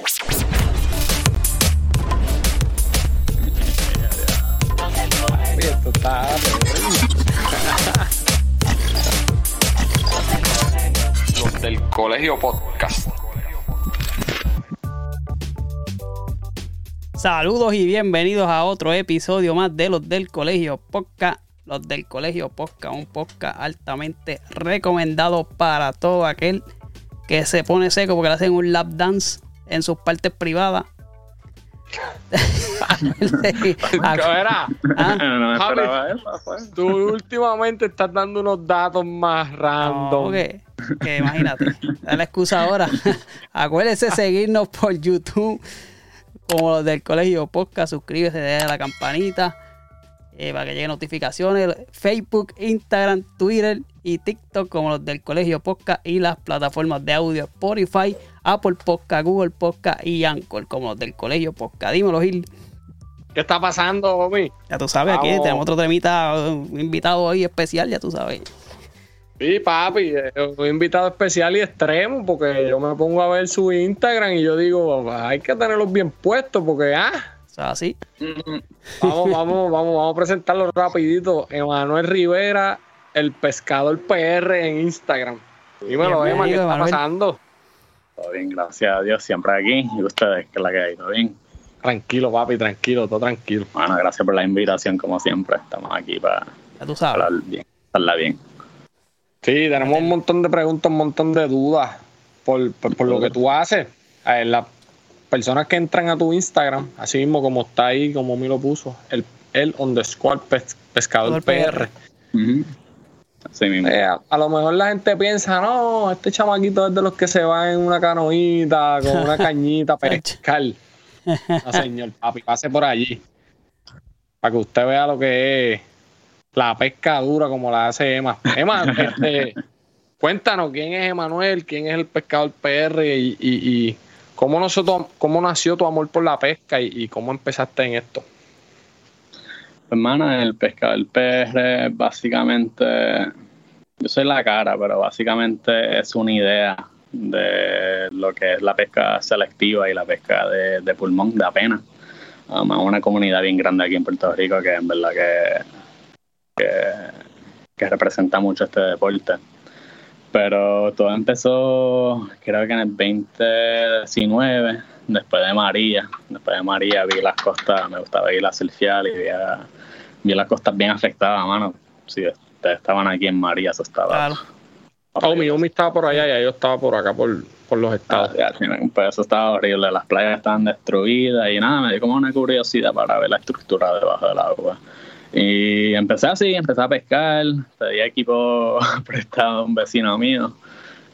Los del Colegio Podcast. Saludos y bienvenidos a otro episodio más de los del Colegio Podcast. Los del Colegio Podcast, un podcast altamente recomendado para todo aquel que se pone seco porque le hacen un lap dance en sus partes privadas. Era, Ah, no Javi. eso, pues. tú últimamente estás dando unos datos más no, random. que, que imagínate, da la excusa ahora. Acuérdese seguirnos por YouTube como los del Colegio Podcast. Suscríbese, deja la campanita eh, para que lleguen notificaciones. Facebook, Instagram, Twitter y TikTok como los del Colegio Podcast y las plataformas de audio Spotify, Apple Podcast, Google Podcast y Anchor como los del Colegio Podcast. Dímelo, Gil. ¿Qué está pasando, Omi? Ya tú sabes, aquí Vamos. tenemos otro temita, un invitado hoy especial, ya tú sabes. Sí, papi, eh, un invitado especial y extremo, porque yo me pongo a ver su Instagram y yo digo, hay que tenerlos bien puestos, porque, ah, O sea, así. vamos, vamos, vamos, vamos a presentarlo rapidito. Emanuel Rivera, el pescador PR en Instagram. Dímelo, Emma, ¿qué está pasando? Todo bien, gracias a Dios, siempre aquí. Y ustedes, que la que hay, todo bien. Tranquilo, papi, tranquilo, todo tranquilo. Bueno, gracias por la invitación, como siempre. Estamos aquí para Ya tú sabes. hablar bien, bien. Sí, tenemos un montón de preguntas, un montón de dudas por, por, por lo que tú haces. Eh, las personas que entran a tu Instagram, así mismo como está ahí, como me lo puso, el, el underscore pes- pescador Pescador PR. Ujú. Mismo. Eh, a, a lo mejor la gente piensa, no, este chamaquito es de los que se va en una canoita con una cañita a pescar. No, señor, papi, pase por allí. Para que usted vea lo que es la pesca dura como la hace Emma. Emma, este, cuéntanos quién es Emanuel, quién es el pescador PR y, y- y cómo, nosotros, cómo nació tu amor por la pesca y, y cómo empezaste en esto. Hermana, el pescador PR, básicamente, yo soy la cara, pero básicamente es una idea de lo que es la pesca selectiva y la pesca de, pulmón, de apenas. Um, una comunidad bien grande aquí en Puerto Rico que en verdad que, que, que representa mucho este deporte. Pero todo empezó, creo que en el 2019, después de María. Después de María vi las costas, me gustaba ir a surfear y vi, a- vi las costas bien afectadas, mano. Si ustedes estaban aquí en María, eso estaba. Claro. Omi, Omi estaba por allá y yo estaba por acá, por, por los Ah, estados. final, pues eso estaba horrible, las playas estaban destruidas y nada, me dio como una curiosidad para ver la estructura debajo del agua. Y empecé así, empecé a pescar, pedí equipo prestado a un vecino mío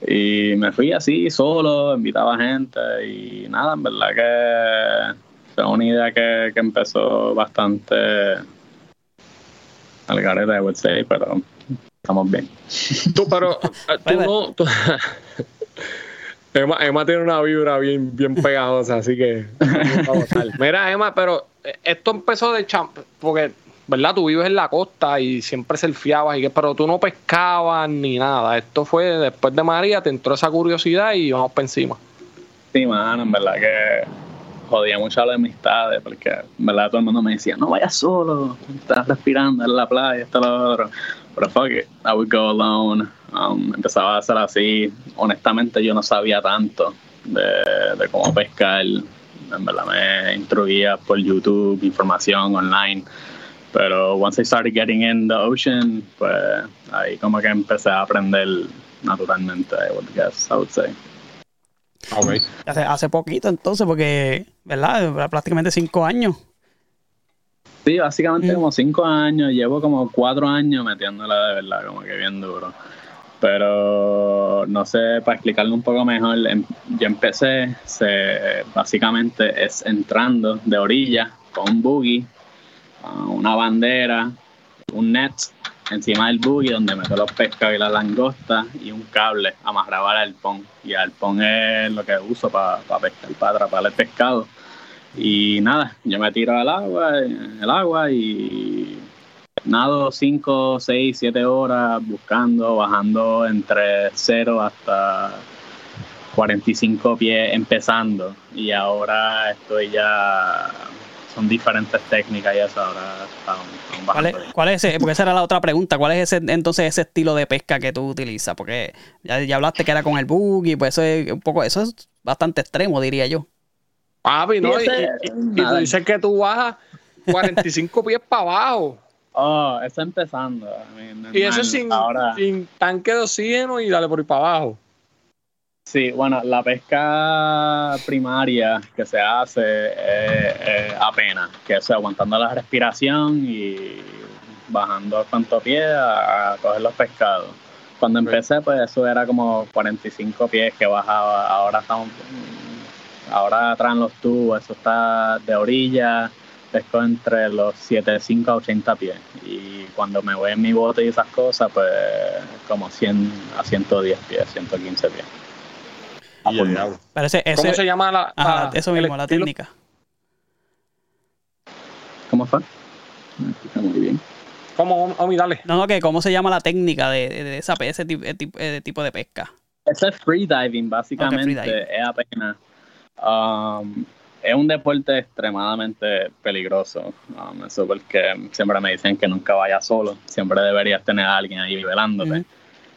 y me fui así solo, invitaba gente y nada, en verdad que fue una idea que, que empezó bastante al garete, I would say, pero estamos bien. Tú, pero eh, tú no. tú- Emma, Emma tiene una vibra bien, bien pegajosa, así que. Mira, Emma, pero eh, esto empezó de champ. Porque, ¿verdad? Tú vives en la costa y siempre surfeabas, y que, pero tú no pescabas ni nada. Esto fue después de María, te entró esa curiosidad y vamos para encima. Sí, mano, en verdad que jodía mucho a las amistades, porque en verdad todo el mundo me decía, no vayas solo, estás respirando en la playa, esto, lo otro. Pero fuck it, I would go alone. Um, empezaba a hacer así. Honestamente, yo no sabía tanto de, de cómo pescar. En verdad me instruía por YouTube, información online. Pero once I started getting in the ocean, pues ahí como que empecé a aprender naturalmente, I would guess, I would say. Hace, hace poquito entonces, porque, ¿verdad? Prácticamente cinco años. Sí, básicamente Mm. como cinco años, llevo como cuatro años metiéndola de verdad, como que bien duro. Pero no sé, para explicarlo un poco mejor, em- yo empecé, se, básicamente es entrando de orilla con un buggy, ah, una bandera, un net encima del buggy donde meto los pescados y las langostas y un cable amarrado al arpón. Y el arpón es lo que uso para pescar, para atrapar el pescado. Y nada, yo me tiro al agua, el agua y nado 5, 6, 7 horas buscando, bajando entre 0 hasta 45 pies empezando y ahora estoy ya son diferentes técnicas y eso ahora están, están ¿Cuál es, bajando. cuál es ese? Porque esa era la otra pregunta. ¿Cuál es ese entonces ese estilo de pesca que tú utilizas? Porque ya, ya hablaste que era con el buggy, pues eso es un poco, eso es bastante extremo, diría yo. Papi, ¿no? Y, ese- y- y tú dices que tú bajas 45 pies para abajo. Oh, está empezando. I mean, Y eso sin, ahora, sin tanque de oxígeno y dale por ahí para abajo. Sí, bueno, la pesca primaria que se hace es, es apenas, que es aguantando la respiración y bajando cuanto pie a, a coger los pescados. Cuando empecé, pues eso era como 45 pies que bajaba. Ahora estamos, ahora traen los tubos, eso está de orilla, pesco entre los 75 a 80 pies. Y cuando me voy en mi bote y esas cosas, pues como 100 a 110 pies, 115 pies. A Y el pulmón. diablo. Pero ese, ese ¿Cómo se llama la, ajá, la- eso mismo, la estilo? técnica. ¿Cómo fue? Me escucha muy bien. ¿Cómo, Omi, dale? No, no, que cómo se llama la técnica de, de, de esa, ese tipo, de tipo de pesca. Ese es freediving, básicamente. Es apenas. um, es un deporte extremadamente peligroso. um, eso porque siempre me dicen que nunca vaya solo. Siempre deberías tener a alguien ahí velándote.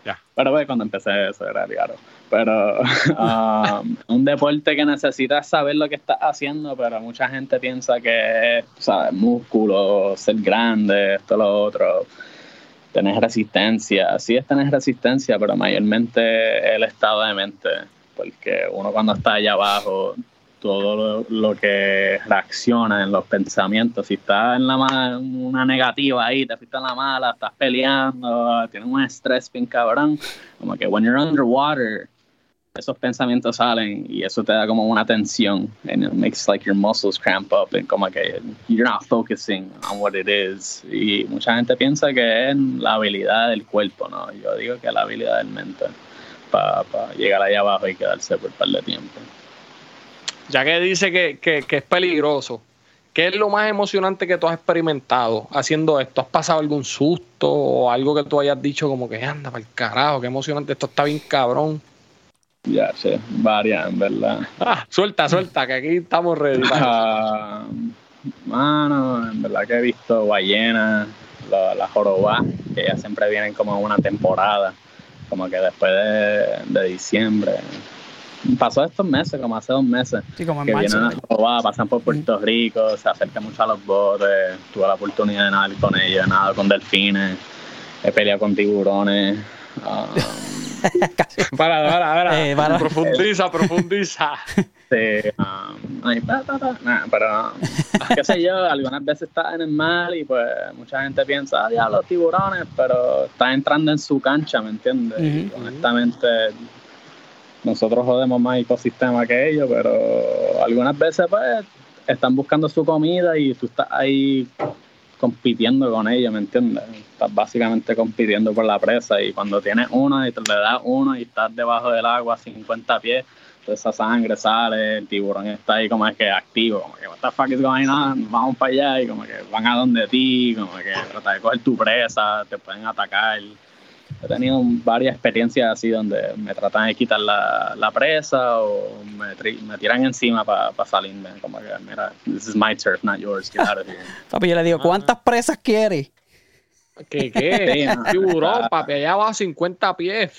Ya. Pero pues, cuando empecé eso era raro. Pero um, un deporte que necesitas saber lo que estás haciendo, pero mucha gente piensa que es, sabes, músculo, ser grande, esto, lo otro, tener resistencia. Sí es tener resistencia, pero mayormente el estado de mente, porque uno cuando está allá abajo, todo lo, lo que reacciona en los pensamientos, si estás en la una negativa ahí, te fuiste en la mala, estás peleando, tienes un estrés bien cabrón, como que when you're underwater, esos pensamientos salen y eso te da como una tensión and makes like your muscles cramp up and como que you're not focusing on what it is y mucha gente piensa que es la habilidad del cuerpo, ¿no? Yo digo que es la habilidad del mente para llegar allá abajo y quedarse por un par de tiempo. Ya que dice que, que- que es peligroso, ¿qué es lo más emocionante que tú has experimentado haciendo esto? ¿Has pasado algún susto o algo que tú hayas dicho como que anda para el carajo, qué emocionante, esto está bien cabrón? Ya, sí, varias, en verdad. Ah, suelta, suelta, que aquí estamos ready. Ah, mano, en verdad que he visto ballenas, la, la jorobá, que ya siempre vienen como en una temporada, como que después de, de diciembre. Pasó estos meses, como hace dos meses, Sí, como en que marzo. vienen a jorobá, pasan por Puerto Rico, se acercan mucho a los botes, tuve la oportunidad de nadar con ellos, he nadado con delfines, he peleado con tiburones. ah, Para, para, para. Eh, para. Profundiza, profundiza. Sí, um, ay, pa, pa, pa, nah, pero qué sé yo, algunas veces estás en el mar y pues mucha gente piensa, ah, ya los tiburones, pero estás entrando en su cancha, ¿me entiendes? Y Ujú. honestamente, nosotros jodemos más ecosistema que ellos, pero algunas veces pues están buscando su comida y tú estás ahí compitiendo con ellos, ¿me entiendes? Estás básicamente compitiendo por la presa y cuando tienes uno y te le das uno y estás debajo del agua a 50 pies, toda esa sangre sale, el tiburón está ahí como es que activo, como que what the fuck is going on, vamos para allá y como que van a donde ti, como que tratan de coger tu presa, te pueden atacar. He tenido varias experiencias así donde me tratan de quitar la, la presa o me, tri- me tiran encima para salirme, como que mira, this is my turf, not yours, get out of here. Papi, yo le digo, ¿cuántas presas quieres? ¿Qué, qué? Tiburón, papi, allá va a 50 pies.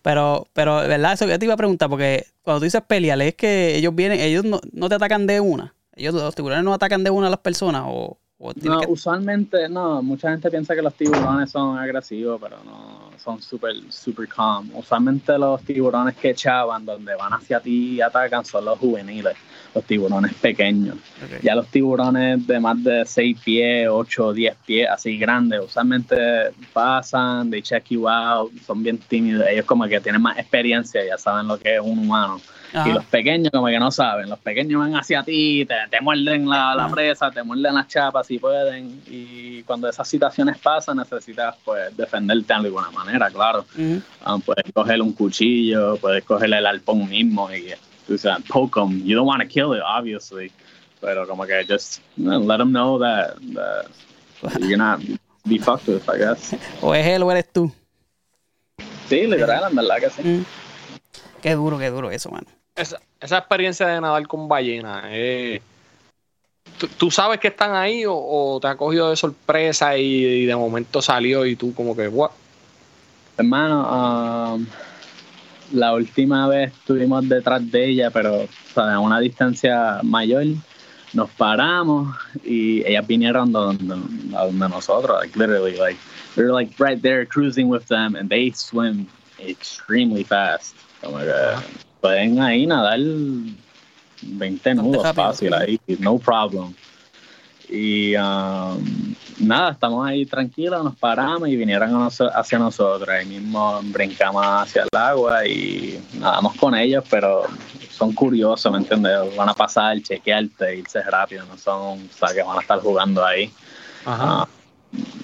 Pero, pero, ¿verdad? Eso que te iba a preguntar, porque cuando tú dices pelear, es que ellos vienen, ellos no, no te atacan de una. Ellos, los tiburones no atacan de una a las personas o, o No, que- usualmente no. Mucha gente piensa que los tiburones son agresivos, pero no, son súper, super calm. Usualmente los tiburones que echaban, donde van hacia ti y atacan, son los juveniles, los tiburones pequeños. Ya los tiburones de más de 6 pies, 8, 10 pies, así grandes, usualmente pasan, they check you out, son bien tímidos. Ellos como que tienen más experiencia, ya saben lo que es un humano. Ajá. Y los pequeños como que no saben, los pequeños van hacia ti, te, te muerden la, la presa, te muerden las chapas si pueden. Y cuando esas situaciones pasan necesitas pues defenderte de alguna manera, claro. Ah, puedes coger un cuchillo, puedes coger el arpón mismo y tú sabes, poke 'em. You don't want to kill it, obviously. Pero como que just know, let them know that, that you're not be fucked with, I guess. O es él o eres tú. Sí, literal, en verdad que sí. Mm. Qué duro, qué duro eso, mano. Esa, esa experiencia de nadar con ballena, eh, ¿tú, tú sabes que están ahí o, o te ha cogido de sorpresa y, y de momento salió y tú como que, what? Hermano, um, la última vez estuvimos detrás de ella, pero o sea, a una distancia mayor. Nos paramos y ellas vinieron donde, a donde nosotros, like literally, like we were like right there cruising with them, and they swim extremely fast. Como que pueden ahí nadar 20 nudos fácil ahí, no problem. Y um, nada, estamos ahí tranquilos, nos paramos y vinieron a noso- hacia nosotros. Ahí mismo brincamos hacia el agua y nadamos con ellos, pero son curiosos, ¿me entiendes? Van a pasar, chequearte, irse rápido, no son, o sea, que van a estar jugando ahí. Ah,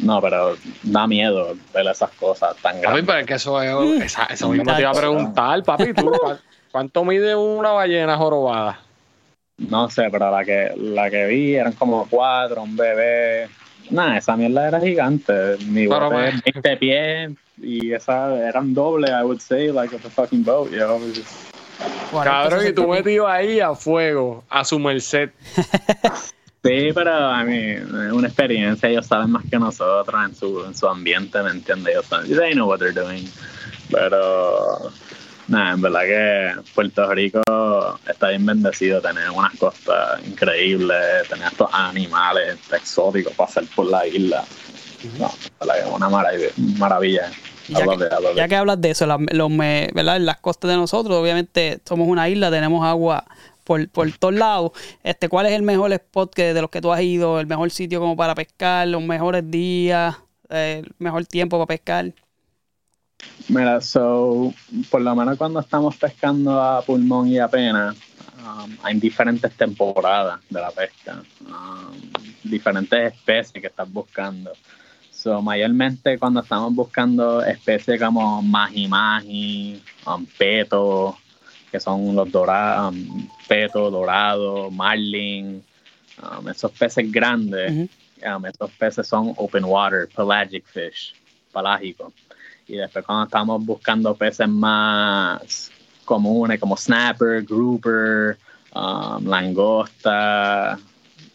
no, pero da miedo ver esas cosas tan Papi, grandes. pero es que eso es, esa- eso mismo te iba a preguntar, papi, ¿tú, ¿cu- ¿cuánto mide una ballena jorobada? No sé, pero la que, la que vi eran como cuatro, un bebé. Nada, esa mierda era gigante. Mi bote man. 20 pies y esa eran doble, I would say, like a fucking boat, yo. 40, Cabrón, y 60 tú metido ahí a fuego, a su merced. Sí, pero a mí es una experiencia, ellos saben más que nosotros en su, en su ambiente, ¿me entiendes? Ellos saben, they know what they're doing. Pero, nada, en verdad que Puerto Rico está bien bendecido, tener unas costas increíbles, tener estos animales exóticos pasar por la isla. No, en verdad que es una maravilla. maravilla. Ya que, ya hablas de eso, la- los las costas de nosotros, obviamente somos una isla, tenemos agua por, por todos lados. Este, ¿Cuál es el mejor spot que, de los que tú has ido? ¿El mejor sitio como para pescar? ¿Los mejores días? ¿El mejor tiempo para pescar? Mira, so, por lo menos cuando estamos pescando a pulmón y a pena, um, hay diferentes temporadas de la pesca, um, diferentes especies que estás buscando. So, mayormente cuando estamos buscando especies como maji maji, um, peto, que son los dorados, um, peto, dorado, marlin, um, esos peces grandes, esos peces son open water, pelagic fish, pelágicos. Y después cuando estamos buscando peces más comunes como snapper, grouper, um, langosta,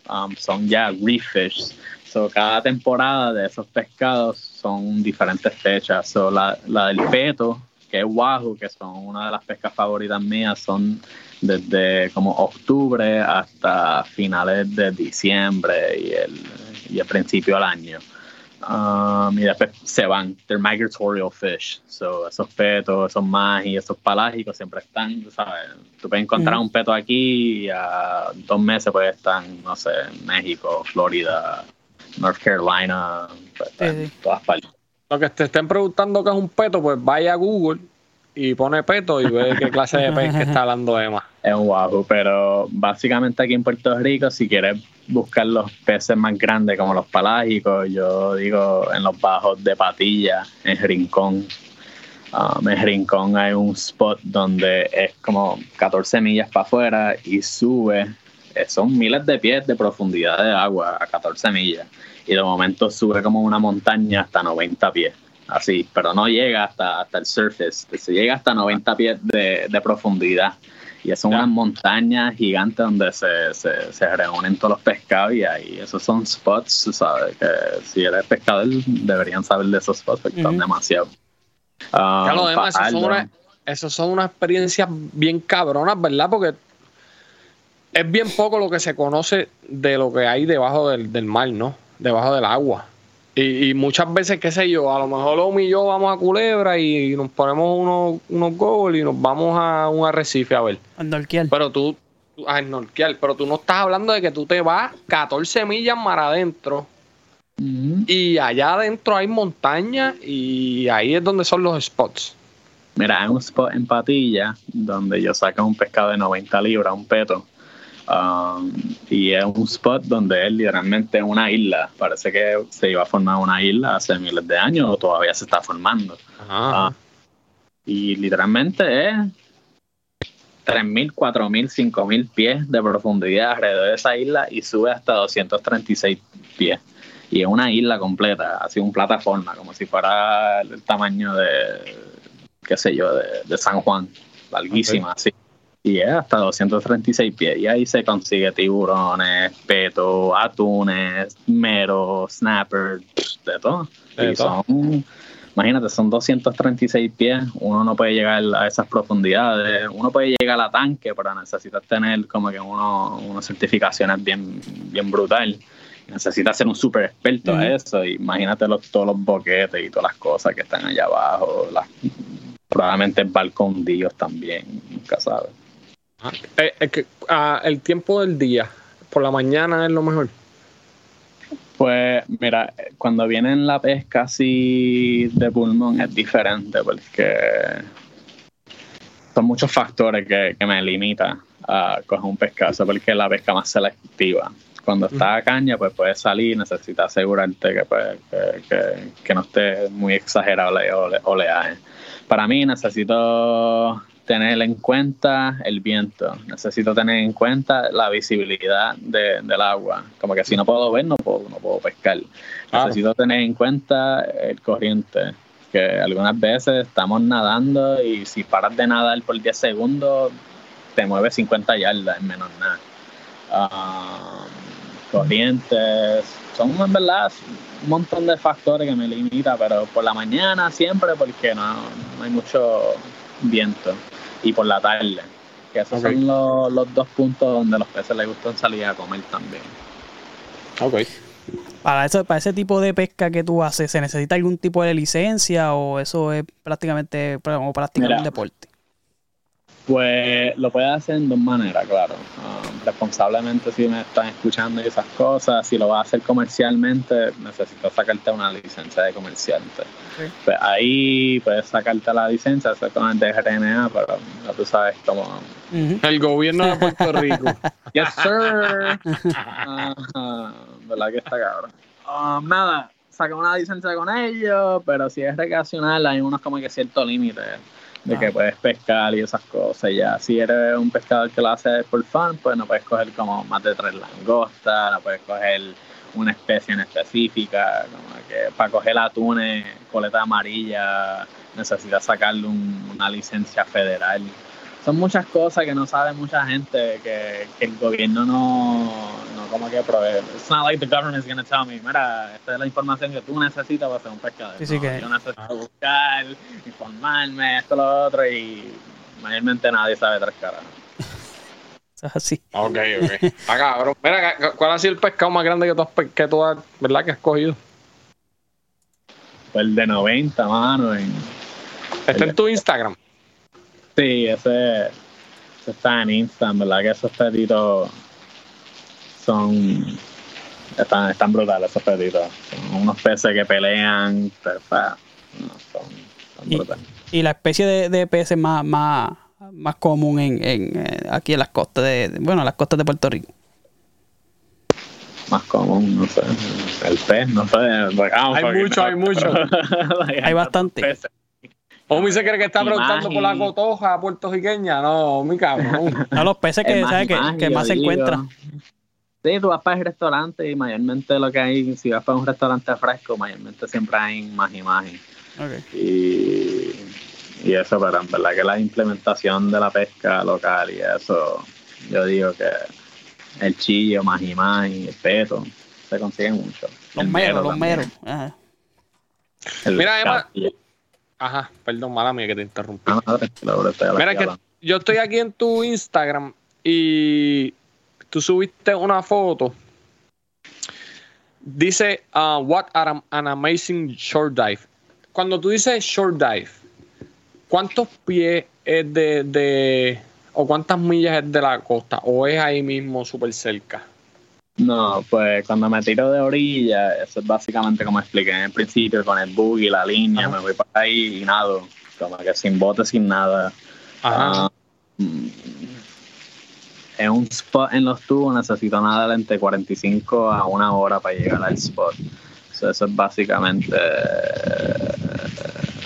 um, son ya reef fish. So, cada temporada de esos pescados son diferentes fechas. So, la, la del peto, que es wahoo, que son una de las pescas favoritas mías, son desde como octubre hasta finales de diciembre y el, y el principio del año. Um, y después se van. They're migratorial fish. So, esos petos, esos magis, esos pelágicos siempre están, tú sabes. Tú puedes encontrar un peto aquí y a dos meses puede estar, no sé, en México, Florida, North Carolina, pues, Sí, en sí. todas partes. Lo que te estén preguntando qué es un peto, pues vaya a Google y pone peto y ve qué clase de pez que está hablando Emma. Es un wahoo, pero básicamente aquí en Puerto Rico, si quieres buscar los peces más grandes como los pelágicos, yo digo en los bajos de Patilla, en Rincón. Um, en Rincón hay un spot donde es como 14 millas para afuera y sube, eh, son miles de pies de profundidad de agua a 14 millas. Y de momento sube como una montaña hasta 90 pies. Así, pero no llega hasta, hasta el surface, se llega hasta 90 pies de, de profundidad. Y son unas montañas gigantes donde se, se, se reúnen todos los pescados y ahí esos son spots, ¿sabes? Que si eres pescador deberían saber de esos spots porque son demasiado. Ah, Ya lo demás, eso son, Fajardo. una- eso son unas experiencias bien cabronas, ¿verdad? Porque es bien poco lo que se conoce de lo que hay debajo del, del mar, ¿no? Debajo del agua. Y, y muchas veces, qué sé yo, a lo mejor Omi y yo vamos a Culebra y nos ponemos unos, unos goggles y nos vamos a un arrecife a ver. Al Norquiel. Pero tú, a snorkear, pero tú no estás hablando de que tú te vas 14 millas mar adentro y allá adentro hay montañas y ahí es donde son los spots. Mira, hay un spot en Patilla donde yo saco un pescado de 90 libras, un peto. Um, y es un spot donde es literalmente una isla. Parece que se iba a formar una isla hace miles de años o todavía se está formando. Ah, y literalmente es 3.000, 4.000, 5.000 pies de profundidad alrededor de esa isla y sube hasta 236 pies. Y es una isla completa, así un plataforma, como si fuera el tamaño de, qué sé yo, de, de San Juan. larguísima, así. Y es hasta 236 pies. Y ahí se consigue tiburones, peto, atunes, meros, snappers, de todo. De Y todo. son, imagínate, son 236 pies. Uno no puede llegar a esas profundidades. Uno puede llegar a tanque, pero necesitas tener como que uno, unas certificaciones bien, bien brutal. Necesitas ser un super experto a eso. Imagínate los, todos los boquetes y todas las cosas que están allá abajo. Las, probablemente balcondillos también, nunca sabes. Eh, es que, ah, el tiempo del día, por la mañana es lo mejor. Pues mira, cuando viene la pesca así de pulmón es diferente porque son muchos factores que, que me limitan a coger un pescazo porque es la pesca más selectiva. Cuando está a caña, pues puedes salir, necesitas asegurarte que, pues, que, que- que no esté muy exagerado el ole- oleaje. Para mí necesito tener en cuenta el viento, necesito tener en cuenta la visibilidad de- del agua. Como que si no puedo ver, no puedo, no puedo pescar. Claro. Necesito tener en cuenta el corriente, que algunas veces estamos nadando y si paras de nadar por 10 segundos, te mueves 50 yardas en menos nada. Ah, corrientes, son en verdad un montón de factores que me limitan, pero por la mañana siempre porque no, no hay mucho viento y por la tarde, que esos son los, los dos puntos donde los peces les gustan salir a comer también. Ok. Para, eso, para ese tipo de pesca que tú haces, ¿se necesita algún tipo de licencia o eso es prácticamente como practicar Mira. un deporte? Pues lo puedes hacer en dos maneras, claro. Um, responsablemente si me están escuchando y esas cosas, si lo vas a hacer comercialmente, necesitas sacarte una licencia de comerciante. Pues ahí puedes sacarte la licencia, hacer con el DGRNA, pero ya tú sabes cómo... El gobierno de Puerto Rico. Yes, sir. Ajá, ¿Verdad que está cabrón? Um, nada, saca una licencia con ellos, pero si es recreacional hay unos como que cierto límite de Ah. que puedes pescar y esas cosas. Ya, si eres un pescador que lo hace por fun, pues no puedes coger como más de tres langostas, no puedes coger una especie en específica, como que para coger atunes, coleta amarilla, necesitas sacarle un- una licencia federal. Son muchas cosas que no sabe mucha gente que, que el gobierno no, no como que provee. It's not like the government is going to tell me, mira, esta es la información que tú necesitas para ser un pescador. Sí, sí, No, que- Yo necesito buscar, informarme, esto, lo otro, y mayormente nadie sabe tres caras. Eso es así. Ok, ok. Ah, cabrón. Mira, ¿cu- ¿cuál ha sido el pescado más grande que tú has, que tú has, ¿verdad? Que has cogido? Fue el de 90, mano. en- Está en tu Instagram. Sí, ese, ese está en Instagram, ¿verdad? Que esos petitos son. Están, están brutales esos petitos. Son unos peces que pelean, perfecto. No, son, son Y- brutales. Y la especie de, de peces más, más, más común en, en, eh, aquí en las costas de, bueno, las costas de Puerto Rico. Más común, no sé. El pez, no sé. Hay mucho, hay mucho. Hay bastante. peces. Omi se cree que está preguntando por la cotoja puertorriqueña. No, mi cabrón. No, los peces que, que, más se encuentran. Sí, tú vas para el restaurante y mayormente lo que hay, si vas para un restaurante fresco, mayormente siempre hay maji maji. Ok. Y, y eso, pero en verdad que la implementación de la pesca local y eso, yo digo que el chillo, maji maji, el peto, se consiguen mucho. Los meros, mero los meros. Mira, Emma. Ajá, perdón, mala mía que te interrumpí. Ah, Mira, que yo estoy aquí en tu Instagram y tú subiste una foto. Dice, uh, what an, an amazing short dive. Cuando tú dices short dive, ¿cuántos pies es de, de- o cuántas millas es de la costa? ¿O es ahí mismo súper cerca? No, pues cuando me tiro de orilla, eso es básicamente como expliqué en el principio, con el buggy, la línea, Ajá. me voy para ahí y nado, como que sin bote, sin nada. Ajá. Ah, mm, en un spot en los tubos necesito nadar entre 45 a una hora para llegar al spot. So, eso es básicamente,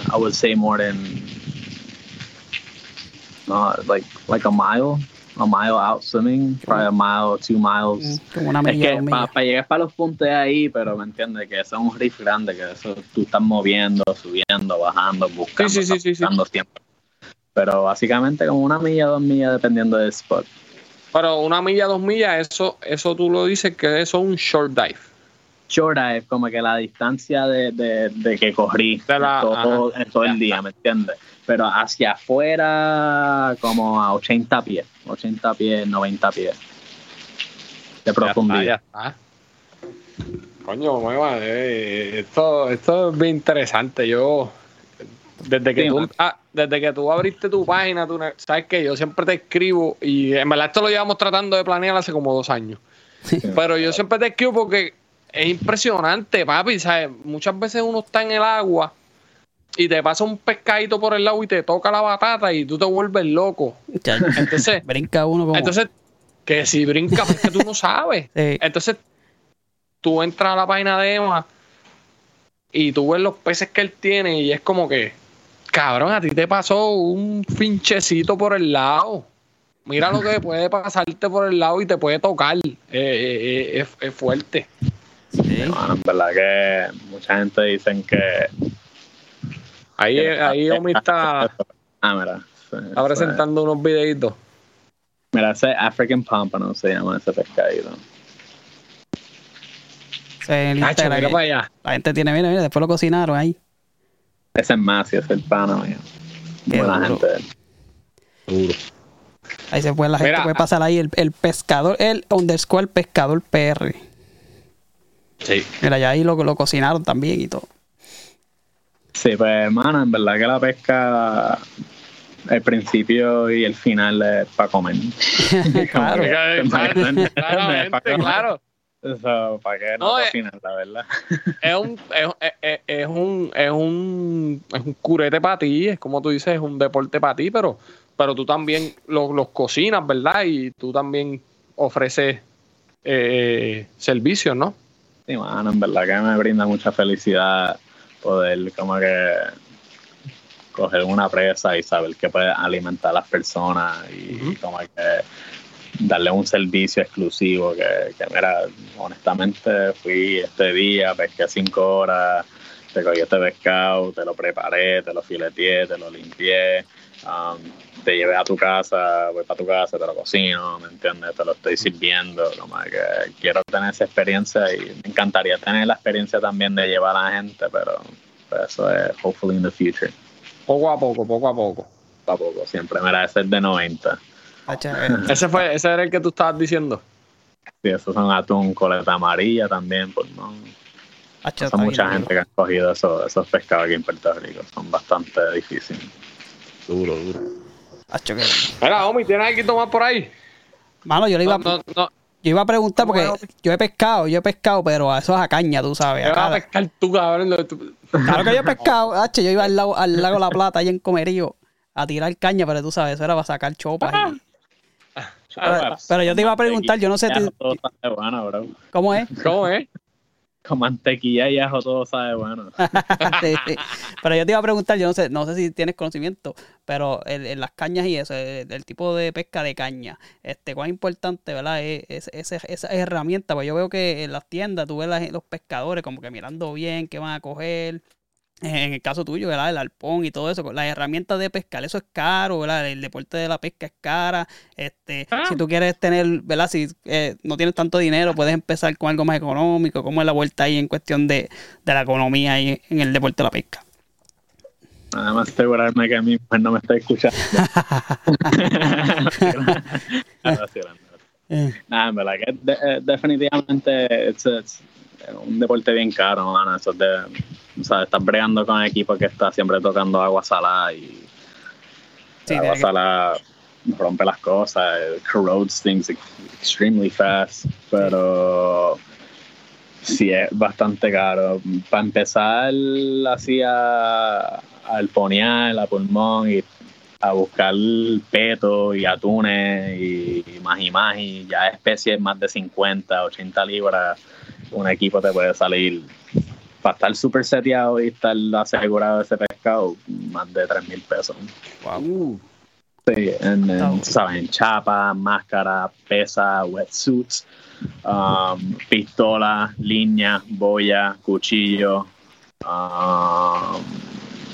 I would say more than, no, like, like a mile, a mile out swimming, probably a mile, two miles. Mm, Como una Es que para llegar para los puntos ahí, pero me entiendes que eso es un riff grande, que eso tú estás moviendo, subiendo, bajando, buscando, Sí, sí, sí, estás sí, sí. buscando siempre. Pero básicamente como una milla, dos millas, dependiendo del spot. Pero una milla, dos millas, eso, eso tú lo dices que eso es un short dive. Short dive, como que la distancia de, de, de que corrí De la- todo, ajá. todo el día, ¿me entiendes? Pero hacia afuera, como a 80 pies, 80 pies, 90 pies de profundidad. Ya está, ya está. Coño, mueva, eh, esto, esto es bien interesante. Yo, desde que, Sí, tú, ah, desde que tú abriste tu página, tú, sabes que yo siempre te escribo y en verdad esto lo llevamos tratando de planear hace como dos años. Pero yo siempre te escribo porque es impresionante, papi. ¿sabes? Muchas veces uno está en el agua y te pasa un pescadito por el lado y te toca la batata y tú te vuelves loco. Entonces, Brinca uno como. entonces que si brincas es que tú no sabes. Sí. Entonces, tú entras a la página de Emma y tú ves los peces que él tiene y es como que, cabrón, a ti te pasó un finchecito por el lado. Mira lo que puede pasarte por el lado y te puede tocar. Eh, eh, eh, es, es fuerte. Sí. Bueno, en verdad que mucha gente dicen que... Ahí, ahí Omi está, Ah, mira. está presentando unos videitos. Mira, ese African Pompano se llama ese pescadito. Nacho, Instagram, mira que para allá. La gente tiene, mira, mira, después lo cocinaron ahí. Ese es Masi, ese es el pana mío. Qué Buena duro. gente. Ahí se puede, la gente Mira, puede pasar ahí el, el pescador, el underscore pescador PR. Sí. Mira, ya ahí lo, lo cocinaron también y todo. Sí, pues hermano, en verdad que la pesca, el principio y el final es para comer. claro. Claro. Eso, ¿para qué no, No, eh. cocinar, la verdad? es un, es, es- es un, es un, es un curete para ti, es como tú dices, es un deporte para ti, pero, pero tú también los, los cocinas, ¿verdad? Y tú también ofreces eh, servicios, ¿no? Sí, mano, en verdad que me brinda mucha felicidad poder como que coger una presa y saber que puede alimentar a las personas y como que darle un servicio exclusivo que, que, mira, honestamente fui este día, pesqué cinco horas, te cogí este pescado, te lo preparé, te lo fileteé, te lo limpié, um, te llevé a tu casa, voy para tu casa, te lo cocino, ¿me entiendes? Te lo estoy sirviendo, como que quiero tener esa experiencia y me encantaría tener la experiencia también de llevar a la gente, pero eso es hopefully in the future, Poco a poco, poco a poco. a poco, siempre, mira, ese es de 90. Hacha, eh, Ese fue, ese era el que tú estabas diciendo. Sí, esos son atún, coleta amarilla también, pues no. hacha, mucha gente que ha cogido esos, esos pescados aquí en Puerto Rico, son bastante difíciles. Duro, duro. hacha, que- Mira, Omi, ¿tienes algo más por ahí? Mano, yo le iba, No, no, no. yo iba a preguntar ¿Cómo porque yo he pescado, yo he pescado, pero a eso es a caña, tú sabes. Te vas a acá- pescar tú, cabrón. tú- Claro que yo he pescado, hacha, yo iba al lago, al lago La Plata, allá en Comerío, a tirar caña, pero tú sabes, eso era para sacar chopas. y- Pero- pero yo te iba a preguntar, yo no sé bro. ¿Cómo es? ¿Cómo es? Con mantequilla y ajo todo sabe bueno. Pero yo te iba a preguntar, yo no sé, no sé si tienes conocimiento, pero en las cañas y eso, el, el tipo de pesca de caña, este, cuán importante, ¿verdad? Es, es- esa, esa herramienta, pues yo veo que en las tiendas tú ves la gen- los pescadores como que mirando bien qué van a coger. En el caso tuyo, ¿verdad? El arpón y todo eso, las herramientas de pescar, eso es caro, ¿verdad? El deporte de la pesca es cara. Este, Ah. si tú quieres tener, ¿verdad? Si eh, no tienes tanto dinero, puedes empezar con algo más económico. ¿Cómo es la vuelta ahí en cuestión de, de la economía ahí en el deporte de la pesca? Nada más asegurarme que mi mujer no me está escuchando. Eh, Nada, en verdad que de- eh, definitivamente es, es un deporte bien caro, mano. Eso es de, o sea, estás bregando con equipos que está siempre tocando agua salada y Sí, agua que- salada rompe las cosas, it corrodes things extremely fast, pero sí es bastante caro. Para empezar, así a, al ponear, a pulmón y a buscar peto y atunes y, y más y más y ya especies más de 50, 80 libras, un equipo te puede salir para estar súper seteado y estar asegurado de ese pescado, más de 3 mil pesos. Uh, Sí, en, en, sabes, en chapa, máscara, pesa, wetsuits, um, pistola, línea, boya, cuchillo, um,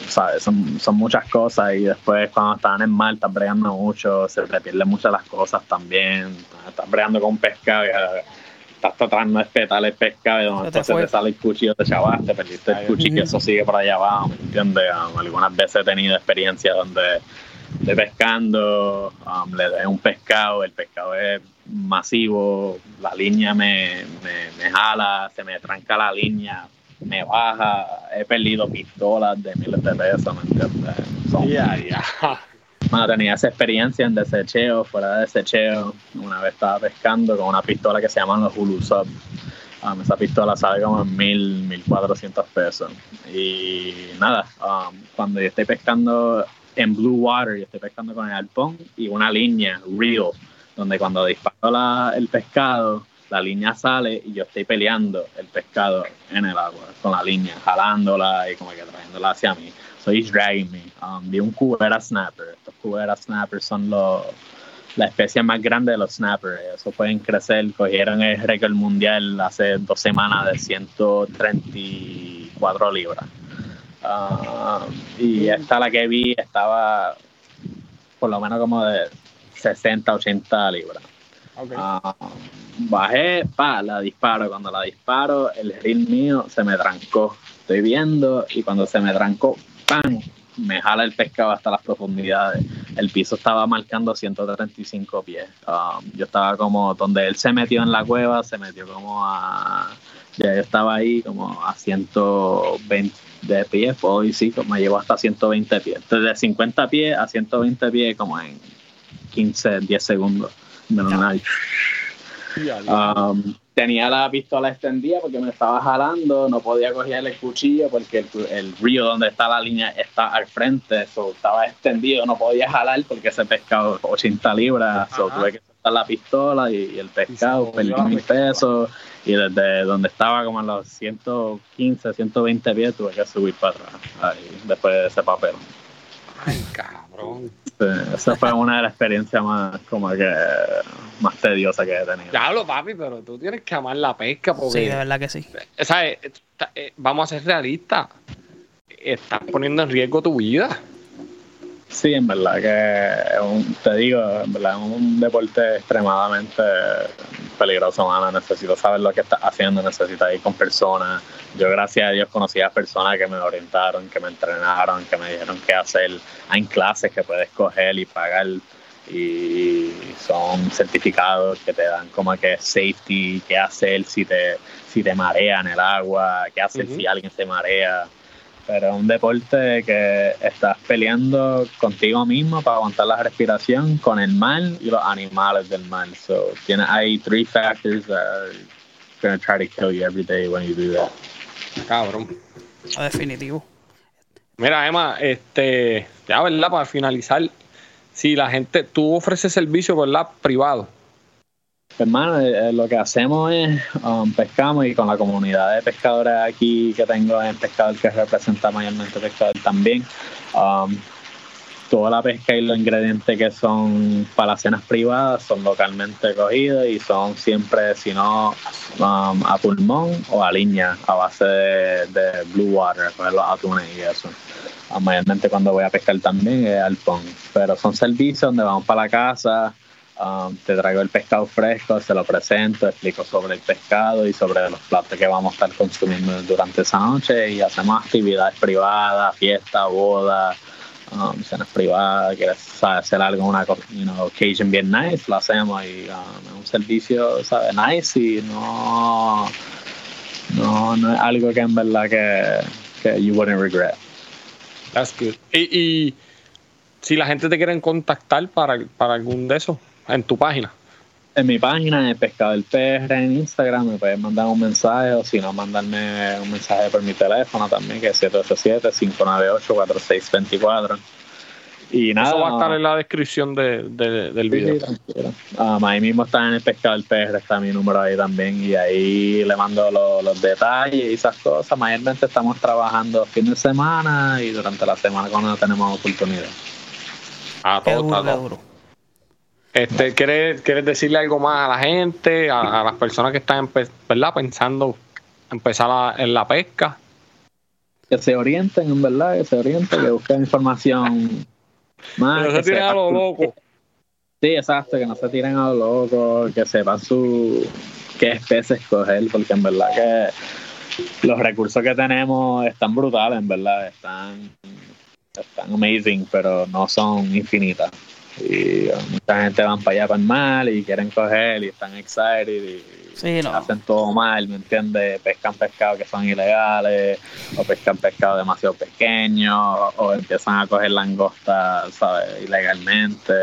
¿sabes? Son, son muchas cosas y después cuando están en mar estás bregando mucho, se te pierden muchas las cosas también. Estás bregando con un pescado y estás tratando de espetar el pescado y de momento se te sale el cuchillo, te chavaste, perdiste el cuchillo y eso sigue por allá abajo, ¿me entiendes? Um, algunas veces he tenido experiencias donde de pescando, um, le doy un pescado, el pescado es masivo, la línea me, me, me jala, se me tranca la línea, me baja, he perdido pistolas de miles de pesos, ¿me entiendes? Son- Ya, ya. Bueno, tenía esa experiencia en desecheo, fuera de desecheo. Una vez estaba pescando con una pistola que se llaman los Hulu Sub. Um, esa pistola sale como en mil, mil cuatrocientos pesos. Y nada, um, cuando yo estoy pescando en Blue Water, yo estoy pescando con el arpón y una línea real, donde cuando disparo la- el pescado, la línea sale y yo estoy peleando el pescado en el agua con la línea, jalándola y como que trayéndola hacia mí. He's dragging me. Um, vi un cubera snapper. Estos cubera snappers son los la especie más grande de los snappers. Eso pueden crecer. Cogieron el récord mundial hace dos semanas de 134 libras. Um, y esta la que vi estaba por lo menos como de 60, 80 libras. Ah, bajé, pa, la disparo. Cuando la disparo, el reel mío se me trancó. Estoy viendo y cuando se me trancó, ¡pam! Me jala el pescado hasta las profundidades. El piso estaba marcando 135 pies. Um, yo estaba como donde él se metió en la cueva, se metió como a. Ya yo estaba ahí como a 120 de pies, decir, como me llevó hasta 120 pies. Desde 50 pies a 120 pies, como en 15, 10 segundos. Ya, ya. Um, tenía la pistola extendida porque me estaba jalando, no podía coger el cuchillo porque el, el río donde está la línea está al frente, so, estaba extendido, no podía jalar porque ese pescado 80 libras, so, tuve que soltar la pistola y, y el pescado, perdí pescada. pesos y desde donde estaba como a los 115, 120 pies tuve que subir para atrás ahí, después de ese papel. Ay, cabrón. Sí, esa fue una de las experiencias más como que más tediosas que he tenido. Diablo, papi, pero tú tienes que amar la pesca Sí, porque, de verdad que sí. ¿sabes? Está- eh, Vamos a ser realistas. Estás poniendo en riesgo tu vida. Sí, en verdad que un- te digo, en verdad es un deporte extremadamente peligroso, mano. Necesito saber lo que estás haciendo, necesito ir con personas. Yo, gracias a Dios, conocí a personas que me orientaron, que me entrenaron, que me dijeron qué hacer. Hay clases que puedes coger y pagar y son certificados que te dan como que safety, qué hacer si te, si te marea en el agua, qué hacer si alguien se marea. Pero es un deporte que estás peleando contigo mismo para aguantar la respiración con el mar y los animales del mar. So, tiene, hay three factors that are going to try to kill you every day when you do that. Cabrón. No, definitivo. Mira, Emma, este, ya, ¿verdad? Para finalizar, si la gente, tú ofreces servicio, ¿verdad? Privado. Hermano, eh, lo que hacemos es um, pescamos y con la comunidad de pescadores aquí que tengo en Pescador, que representa mayormente Pescador también, um, toda la pesca y los ingredientes que son para las cenas privadas son localmente cogidos y son siempre, si no, um, a pulmón o a liña, a base de, de blue water, coger los atunes y eso. Ah, mayormente cuando voy a pescar también es al pon. Pero son servicios donde vamos para la casa, um, te traigo el pescado fresco, se lo presento, explico sobre el pescado y sobre los platos que vamos a estar consumiendo durante esa noche y hacemos actividades privadas, fiestas, bodas, um, cenas privadas, quieres hacer algo, una you know, occasion bien nice, lo hacemos y um, es un servicio, ¿sabes? Nice y no, no, no es algo que en verdad que, que you wouldn't regret. That's good. Y, y si la gente te quiere contactar para, para algún de esos, en tu página. en mi página de Pescado del PR en Instagram me pueden mandar un mensaje o si no mandarme un mensaje por mi teléfono también que es 787-598-4624 y nada Eso va a estar en la descripción de, de- del video. Um, ahí mismo está en el Pescado del PR está mi número ahí también y ahí le mando lo- los detalles y esas cosas mayormente estamos trabajando fin de semana y durante la semana cuando tenemos oportunidad A Qué todo, todo. duro. Este, ¿quieres, ¿Quieres decirle algo más a la gente, a, a las personas que están ¿verdad? pensando empezar en la pesca? que se orienten, en verdad, que se orienten, que busquen información más. Que no se tiren a lo loco. Sí, exacto, que no se tiren a lo loco, que sepan su qué especies escoger, porque en verdad que los recursos que tenemos están brutales, en verdad, están, están amazing, pero no son infinitas. Y mucha gente van para allá para el mal y quieren coger y están excited y Sí, no. hacen todo mal, ¿me entiendes? Pescan pescado que son ilegales, o pescan pescado demasiado pequeño, o empiezan a coger langosta, ¿sabes? Ilegalmente.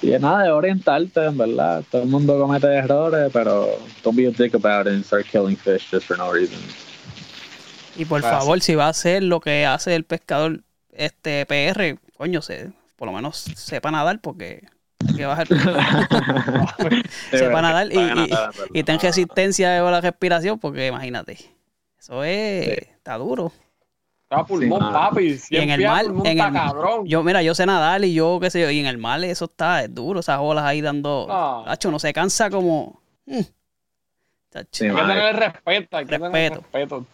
Y es nada de orientarte, en verdad. Todo el mundo comete errores, pero don't be a dick about it and start killing fish just for no reason. Y por favor, si va a hacer lo que hace el pescador este PR, coño, se, por lo menos sepa nadar porque hay que bajar. sepa nadar y, y- ten resistencia de la respiración porque imagínate. Eso es, Sí. está duro. Está pulmón, Sí, papi. Y en el mar, en el, cabrón. yo, mira, yo sé nadar y yo qué sé yo, y en el mar eso está es duro, esas olas ahí dando, Ah. Tacho, no se cansa como, mm. Tacho. Sí, hay que mano. tener respeto, hay que tener Respeto.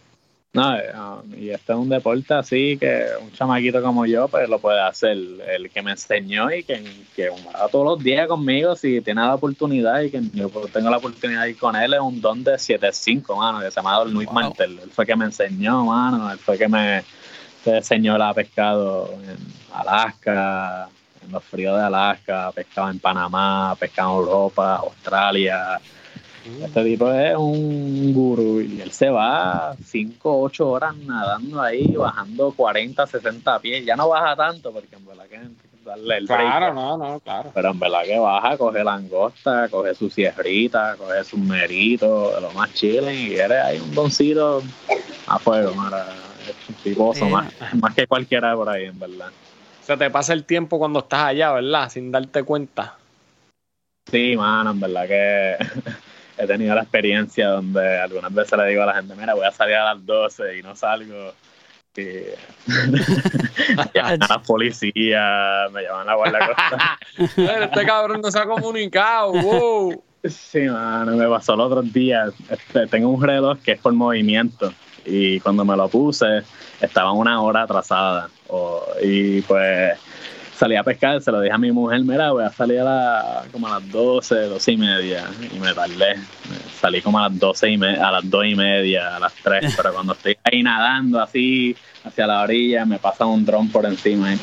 No, eh, um, y este es un deporte así que un chamaquito como yo pues lo puede hacer. El que me enseñó y que, que va todos los días conmigo si tiene la oportunidad y que yo tengo la oportunidad de ir con él es un don de 7'5, mano, que se llama Luis Wow. Martel. Él fue que me enseñó, mano, él fue que me enseñó la pescado en Alaska, en los fríos de Alaska, pescado en Panamá, pescado en Europa, Australia. Este tipo es un gurú y él se va 5, 8 horas nadando ahí, bajando 40, 60 pies. Ya no baja tanto porque en verdad que darle el break. Claro, no, no, claro. Pero en verdad que baja, coge langosta, coge su sierrita, coge su merito, de lo más chile y eres ahí un doncito a fuego, mara. Es un tiposo Sí. más, más que cualquiera por ahí, en verdad. Se te pasa el tiempo cuando estás allá, ¿verdad? Sin darte cuenta. Sí, mano, en verdad que he tenido la experiencia donde algunas veces le digo a la gente, mira, voy a salir a las 12 y no salgo. Y llaman a la policía, me llaman a la guardia. Mira, este cabrón no se ha comunicado. Wow. Sí, mano, me pasó el otro día. Este, tengo un reloj que es por movimiento y cuando me lo puse estaba una hora atrasada. O- y pues salí a pescar, se lo dije a mi mujer, mira, voy a salir a la- como a las 12, 12 y media. Y me tardé. Salí como a las 12 y me- a las 2 y media, a las 3. Pero cuando estoy ahí nadando así hacia la orilla, me pasa un dron por encima. y-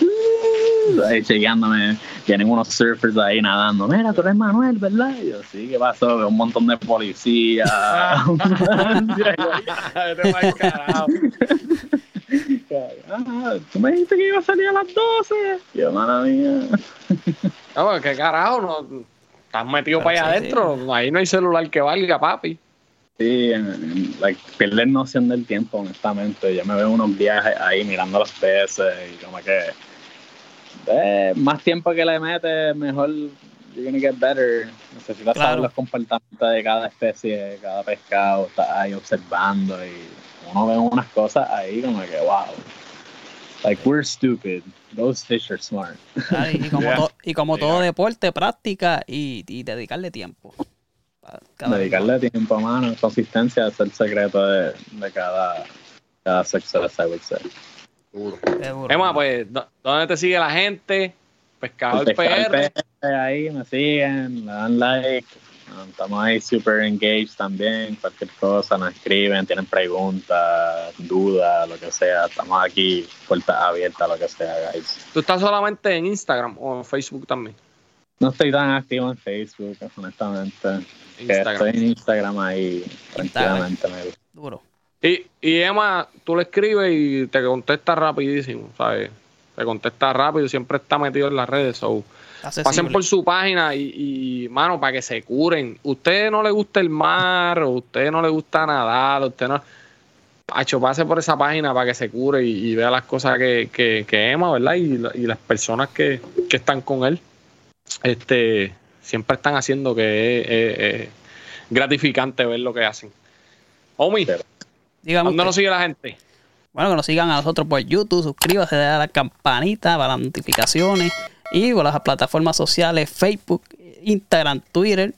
ahí chequeándome, vienen unos surfers ahí nadando. Mira, tú eres Manuel, ¿verdad? Y yo, sí, ¿qué pasó? Un montón de policías. Ah, tú me dijiste que iba a salir a las 12. Y yo, mala mía. No, ¿qué carajo? No, estás metido para allá Sí, adentro. Ahí no hay celular que valga, papi. Sí, en- en- like, pierdes noción del tiempo, honestamente. Yo me veo unos viajes ahí mirando los peces y como que eh, más tiempo que le metes, mejor you're gonna get better. Necesitas Claro. saber los comportamientos de cada especie, de cada pescado, estás ahí observando y uno ve unas cosas ahí como que wow. Like we're stupid. Those fish are smart. Y como, Yeah. to- y como Yeah. todo deporte, práctica y, y dedicarle tiempo. Dedicarle tiempo, mano, consistencia es el secreto de, de cada, cada success, I would say. Seguro. Emma, pues, ¿dó- ¿dónde te sigue la gente? Pescador El pescador PR. PR, ahí me siguen, le dan like. Estamos ahí super engaged también. Cualquier cosa nos escriben, tienen preguntas, dudas, lo que sea. Estamos aquí, puertas abiertas, lo que sea, guys. ¿Tú estás solamente en Instagram o en Facebook también? No estoy tan activo en Facebook, honestamente. Instagram. estoy en Instagram ahí, tranquilamente. me gusta. Duro. Y, y Emma, tú le escribes y te contesta rapidísimo, ¿sabes? Te contesta rápido, siempre está metido en las redes. So, Accesible. pasen por su página y, y, mano, para que se curen. Usted no le gusta el mar, o usted no le gusta nadar, usted no. Hacho, pase por esa página para que se cure y, y vea las cosas que, que, que Emma, ¿verdad? Y, la- y las personas que, que están con él, este, siempre están haciendo que es, es- es gratificante ver lo que hacen. Omi, ¿dónde usted. nos sigue la gente? Bueno, que nos sigan a nosotros por YouTube, suscríbase, dale a la campanita para las notificaciones y por las plataformas sociales Facebook, Instagram, Twitter,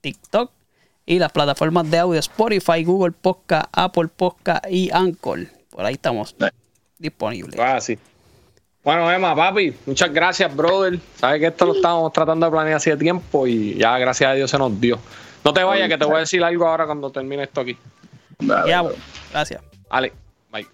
TikTok y las plataformas de audio Spotify, Google Podcast, Apple Podcast y Anchor. Por ahí estamos. disponible. Ah, sí. Bueno, Emma, papi, muchas gracias, brother. Sabes que esto lo estábamos tratando de planear hace tiempo y ya, gracias a Dios, se nos dio. No te vayas, que te voy a decir algo ahora cuando termine esto aquí. Dale, Ya, bro. gracias. Ale, bye.